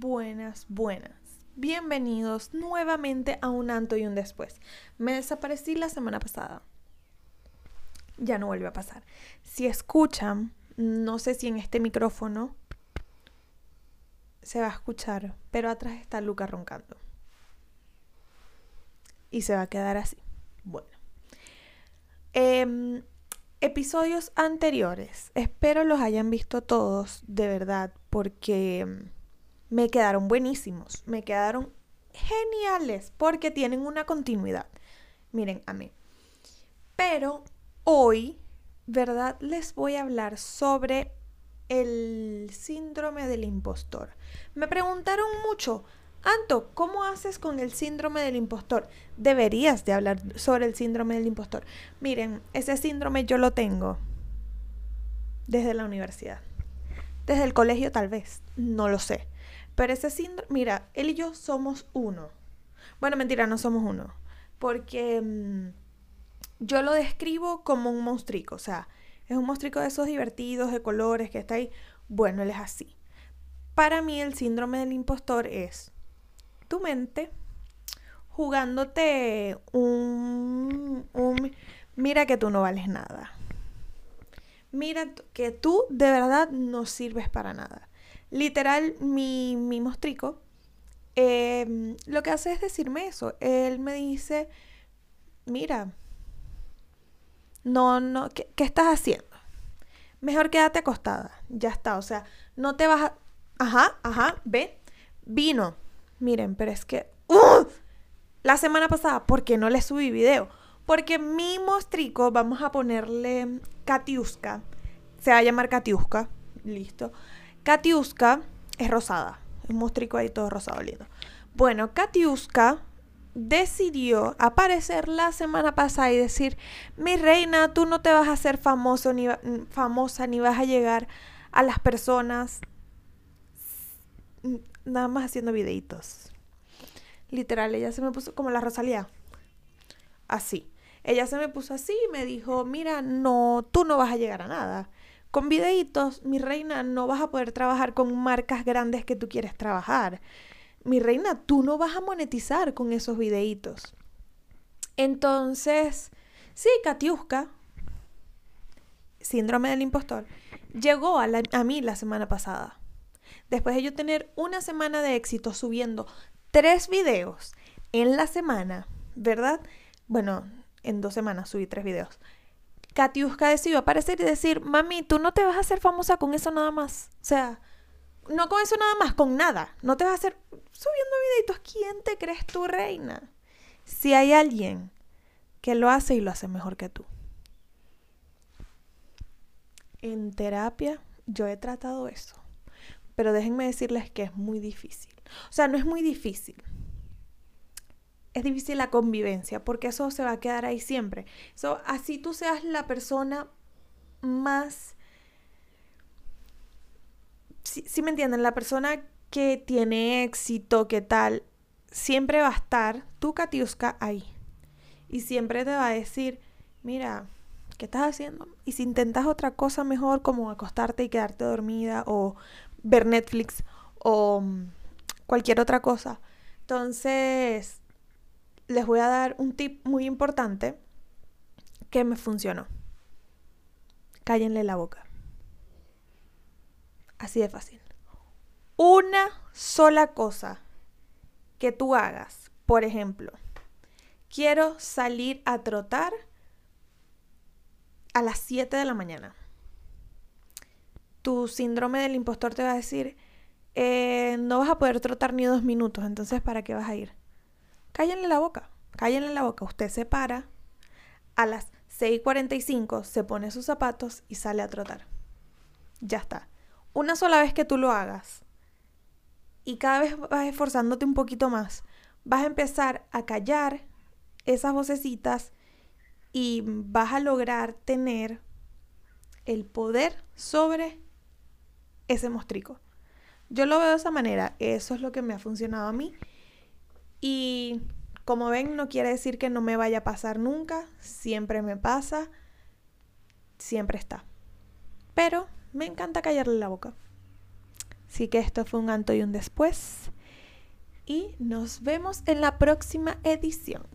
Buenas, buenas. Bienvenidos nuevamente a un anto y un después. Me desaparecí la semana pasada. Ya no vuelve a pasar. Si escuchan, no sé si en este micrófono se va a escuchar, pero atrás está Luca roncando. Y se va a quedar así. Bueno. Em, episodios anteriores. Espero los hayan visto todos, de verdad, porque em, me quedaron buenísimos, me quedaron geniales porque tienen una continuidad. Miren, a mí. Pero hoy, ¿verdad? Les voy a hablar sobre el síndrome del impostor. Me preguntaron mucho, Anto, ¿cómo haces con el síndrome del impostor? Deberías de hablar sobre el síndrome del impostor. Miren, ese síndrome yo lo tengo desde la universidad. Desde el colegio tal vez, no lo sé. Pero ese síndrome, mira, él y yo somos uno. Bueno, mentira, no somos uno. Porque mm, yo lo describo como un monstruico. O sea, es un monstruico de esos divertidos, de colores, que está ahí. Bueno, él es así. Para mí el síndrome del impostor es tu mente jugándote un, un mira que tú no vales nada. Mira que tú de verdad no sirves para nada literal, mi, mi mostrico em, lo que hace es decirme eso. Él me dice, mira, no, no, ¿qué, estás haciendo? Mejor quédate acostada, ya está, o sea, no te vas a... Ajá, ajá, ve, vino. Miren, pero es que... ¡uh! La semana pasada, ¿por qué no le subí video? Porque mi mostrico, vamos a ponerle Katiuska, se va a llamar Katiuska, listo. Katiuska es rosada. Un mostrico ahí todo rosado lindo. Bueno, Katiuska decidió aparecer la semana pasada y decir, mi reina, tú no te vas a hacer famoso ni famosa ni vas a llegar a las personas nada más haciendo videitos. Literal, ella se me puso como la Rosalía. Así. Ella se me puso así y me dijo, mira, no, tú no vas a llegar a nada. Con videitos, mi reina, no vas a poder trabajar con marcas grandes que tú quieres trabajar. Mi reina, tú no vas a monetizar con esos videitos. Entonces, sí, Katiuska, síndrome del impostor, llegó a, a mí la semana pasada. Después de yo tener una semana de éxito subiendo tres videos en la semana, ¿verdad? Bueno, en dos semanas subí tres videos. Katiuska decidió aparecer y decir, mami, tú no te vas a hacer famosa con eso nada más. O sea, no con eso nada más, con nada. No te vas a hacer subiendo videitos. ¿Quién te crees tu reina? Si hay alguien que lo hace y lo hace mejor que tú. En terapia yo he tratado eso. Pero déjenme decirles que es muy difícil. O sea, no es muy difícil es difícil la convivencia, porque eso se va a quedar ahí siempre. So, así tú seas la persona más... Si, me entienden, la persona que tiene éxito, que tal, siempre va a estar tu Katiuska ahí. Y siempre te va a decir, mira, ¿qué estás haciendo? Y si intentas otra cosa mejor, como acostarte y quedarte dormida, o ver Netflix, o mm, cualquier otra cosa. Entonces, les voy a dar un tip muy importante que me funcionó. Cállenle la boca. Así de fácil. Una sola cosa que tú hagas. Por ejemplo, quiero salir a trotar a las 7 de la mañana. Tu síndrome del impostor te va a decir, eh, no vas a poder trotar ni dos minutos, entonces ¿para qué vas a ir? Cállenle la boca, cállenle la boca. Usted se para, a las 6.45 se pone sus zapatos y sale a trotar. Ya está. Una sola vez que tú lo hagas y cada vez vas esforzándote un poquito más, vas a empezar a callar esas vocecitas y vas a lograr tener el poder sobre ese mostrico. Yo lo veo de esa manera, eso es lo que me ha funcionado a mí y como ven, no quiere decir que no me vaya a pasar nunca, siempre me pasa, siempre está. Pero me encanta callarle la boca. Así que esto fue un anto y un después. Y nos vemos en la próxima edición.